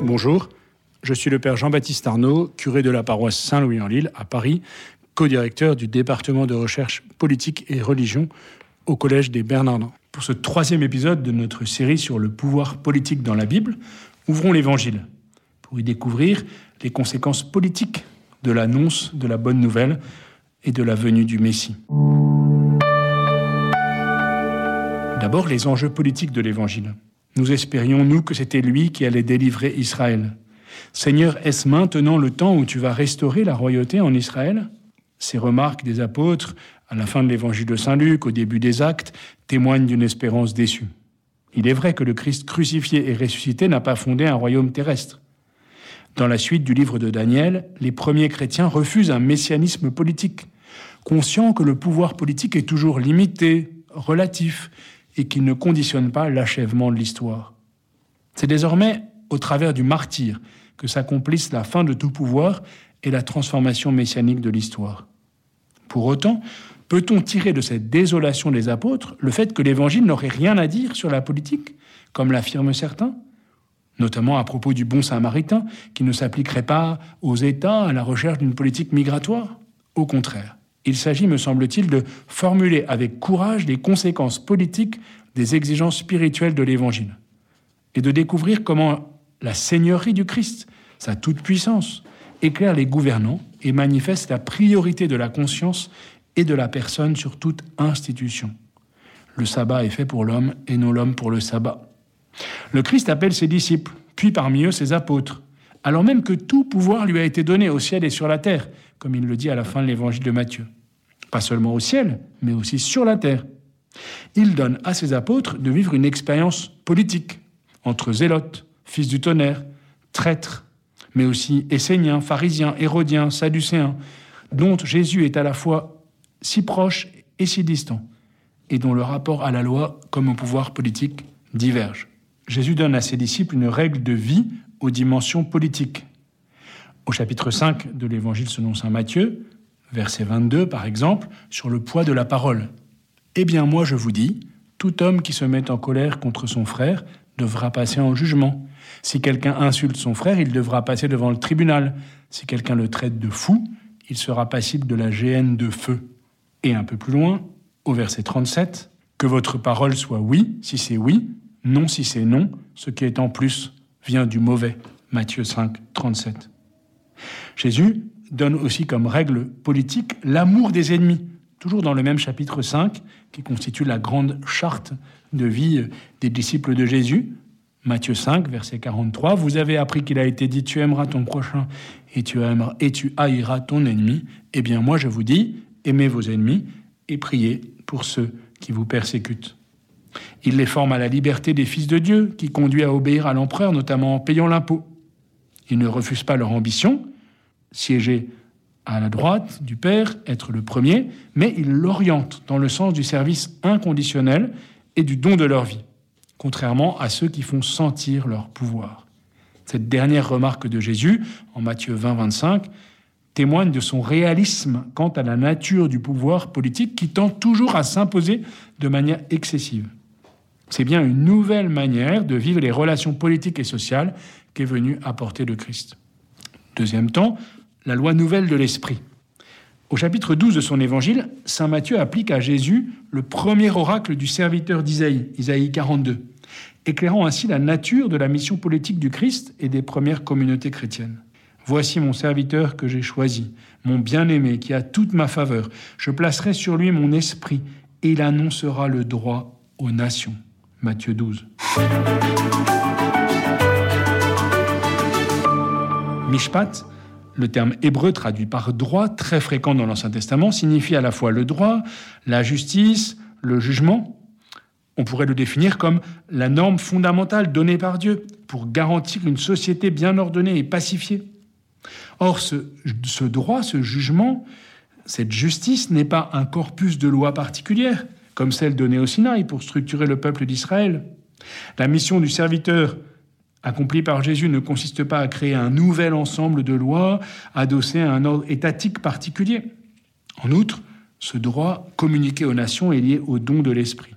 Bonjour, je suis le père Jean-Baptiste Arnaud, curé de la paroisse Saint-Louis-en-Lille à Paris, co-directeur du département de recherche politique et religion au Collège des Bernardins. Pour ce troisième épisode de notre série sur le pouvoir politique dans la Bible, ouvrons l'Évangile pour y découvrir les conséquences politiques de l'annonce de la bonne nouvelle et de la venue du Messie. D'abord, les enjeux politiques de l'Évangile. Nous espérions, nous, que c'était lui qui allait délivrer Israël. Seigneur, est-ce maintenant le temps où tu vas restaurer la royauté en Israël? Ces remarques des apôtres, à la fin de l'évangile de Saint Luc, au début des actes, témoignent d'une espérance déçue. Il est vrai que le Christ crucifié et ressuscité n'a pas fondé un royaume terrestre. Dans la suite du livre de Daniel, les premiers chrétiens refusent un messianisme politique, conscients que le pouvoir politique est toujours limité, relatif, et qu'il ne conditionne pas l'achèvement de l'histoire. C'est désormais au travers du martyr que s'accomplissent la fin de tout pouvoir et la transformation messianique de l'histoire. Pour autant, peut-on tirer de cette désolation des apôtres le fait que l'Évangile n'aurait rien à dire sur la politique, comme l'affirment certains notamment à propos du bon samaritain, qui ne s'appliquerait pas aux États à la recherche d'une politique migratoire? Au contraire, il s'agit, me semble-t-il, de formuler avec courage les conséquences politiques des exigences spirituelles de l'Évangile, et de découvrir comment la Seigneurie du Christ, sa toute-puissance, éclaire les gouvernants et manifeste la priorité de la conscience et de la personne sur toute institution. Le sabbat est fait pour l'homme et non l'homme pour le sabbat. Le Christ appelle ses disciples, puis parmi eux ses apôtres, alors même que tout pouvoir lui a été donné au ciel et sur la terre, comme il le dit à la fin de l'évangile de Matthieu. Pas seulement au ciel, mais aussi sur la terre. Il donne à ses apôtres de vivre une expérience politique entre zélotes, fils du tonnerre, traîtres, mais aussi esséniens, pharisiens, hérodiens, sadducéens, dont Jésus est à la fois si proche et si distant, et dont le rapport à la loi comme au pouvoir politique diverge. Jésus donne à ses disciples une règle de vie aux dimensions politiques. Au chapitre 5 de l'Évangile selon Saint Matthieu, verset 22 par exemple, sur le poids de la parole. Eh bien moi je vous dis, tout homme qui se met en colère contre son frère devra passer en jugement. Si quelqu'un insulte son frère, il devra passer devant le tribunal. Si quelqu'un le traite de fou, il sera passible de la géhenne de feu. Et un peu plus loin, au verset 37, que votre parole soit oui, si c'est oui, non si c'est non, ce qui est en plus vient du mauvais. Matthieu 5, 37. Jésus donne aussi comme règle politique l'amour des ennemis, toujours dans le même chapitre 5, qui constitue la grande charte de vie des disciples de Jésus. Matthieu 5, verset 43, Vous avez appris qu'il a été dit, tu aimeras ton prochain et tu, aimeras, et tu haïras ton ennemi. Eh bien moi je vous dis, aimez vos ennemis et priez pour ceux qui vous persécutent. Il les forme à la liberté des fils de Dieu, qui conduit à obéir à l'empereur, notamment en payant l'impôt. Ils ne refusent pas leur ambition, siéger à la droite du Père, être le premier, mais ils l'orientent dans le sens du service inconditionnel et du don de leur vie, contrairement à ceux qui font sentir leur pouvoir. Cette dernière remarque de Jésus, en Matthieu 20, 25, témoigne de son réalisme quant à la nature du pouvoir politique qui tend toujours à s'imposer de manière excessive. C'est bien une nouvelle manière de vivre les relations politiques et sociales qu'est venu apporter le Christ. Deuxième temps, la loi nouvelle de l'Esprit. Au chapitre 12 de son évangile, Saint Matthieu applique à Jésus le premier oracle du serviteur d'Isaïe, Isaïe 42, éclairant ainsi la nature de la mission politique du Christ et des premières communautés chrétiennes. Voici mon serviteur que j'ai choisi, mon bien-aimé qui a toute ma faveur. Je placerai sur lui mon esprit et il annoncera le droit aux nations. Matthieu 12. Mishpat, le terme hébreu traduit par droit, très fréquent dans l'Ancien Testament, signifie à la fois le droit, la justice, le jugement. On pourrait le définir comme la norme fondamentale donnée par Dieu pour garantir une société bien ordonnée et pacifiée. Or, ce, droit, ce jugement, cette justice n'est pas un corpus de lois particulières, comme celle donnée au Sinaï pour structurer le peuple d'Israël. La mission du serviteur accomplie par Jésus ne consiste pas à créer un nouvel ensemble de lois adossées à un ordre étatique particulier. En outre, ce droit communiqué aux nations est lié au don de l'Esprit.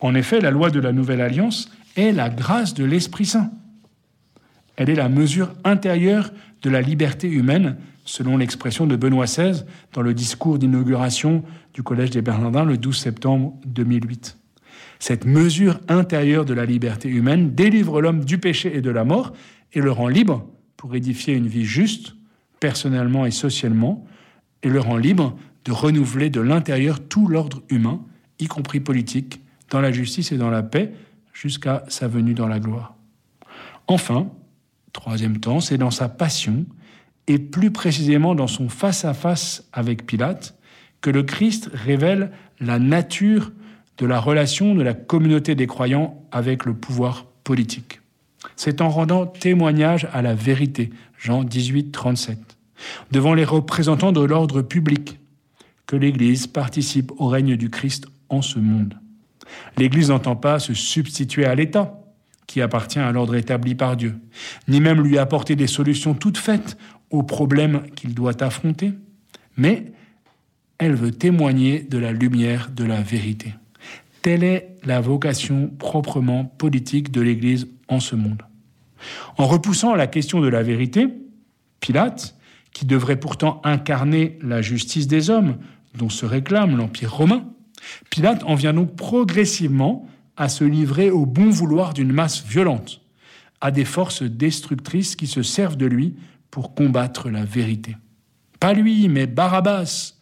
En effet, la loi de la Nouvelle Alliance est la grâce de l'Esprit Saint. Elle est la mesure intérieure de la liberté humaine, selon l'expression de Benoît XVI dans le discours d'inauguration du Collège des Bernardins le 12 septembre 2008. Cette mesure intérieure de la liberté humaine délivre l'homme du péché et de la mort et le rend libre pour édifier une vie juste, personnellement et socialement, et le rend libre de renouveler de l'intérieur tout l'ordre humain, y compris politique, dans la justice et dans la paix, jusqu'à sa venue dans la gloire. Enfin, troisième temps, c'est dans sa passion, et plus précisément dans son face-à-face avec Pilate, que le Christ révèle la nature de la relation de la communauté des croyants avec le pouvoir politique. C'est en rendant témoignage à la vérité, Jean 18, 37, devant les représentants de l'ordre public, que l'Église participe au règne du Christ en ce monde. L'Église n'entend pas se substituer à l'État, qui appartient à l'ordre établi par Dieu, ni même lui apporter des solutions toutes faites aux problèmes qu'il doit affronter, mais elle veut témoigner de la lumière de la vérité. Telle est la vocation proprement politique de l'Église en ce monde. En repoussant la question de la vérité, Pilate, qui devrait pourtant incarner la justice des hommes dont se réclame l'Empire romain, Pilate en vient donc progressivement à se livrer au bon vouloir d'une masse violente, à des forces destructrices qui se servent de lui pour combattre la vérité. Pas lui, mais Barabbas,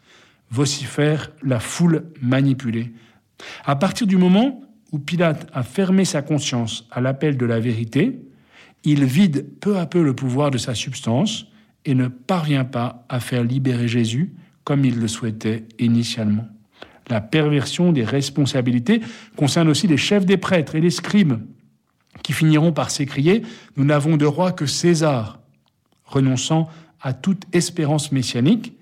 vocifère la foule manipulée à partir du moment où Pilate a fermé sa conscience à l'appel de la vérité, il vide peu à peu le pouvoir de sa substance et ne parvient pas à faire libérer Jésus comme il le souhaitait initialement. La perversion des responsabilités concerne aussi les chefs des prêtres et les scribes, qui finiront par s'écrier ⁇ Nous n'avons de roi que César ⁇ renonçant à toute espérance messianique,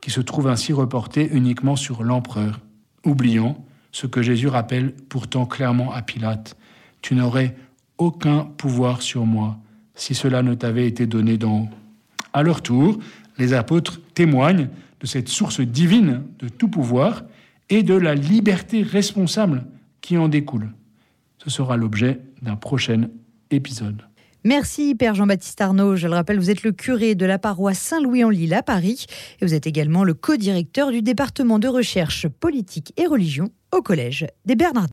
qui se trouve ainsi reportée uniquement sur l'empereur, oubliant ce que Jésus rappelle pourtant clairement à Pilate. Tu n'aurais aucun pouvoir sur moi si cela ne t'avait été donné d'en haut. À leur tour, les apôtres témoignent de cette source divine de tout pouvoir et de la liberté responsable qui en découle. Ce sera l'objet d'un prochain épisode. Merci Père Jean-Baptiste Arnaud. Je le rappelle, vous êtes le curé de la paroisse Saint-Louis-en-Lille à Paris et vous êtes également le co-directeur du département de recherche politique et religion au Collège des Bernardins.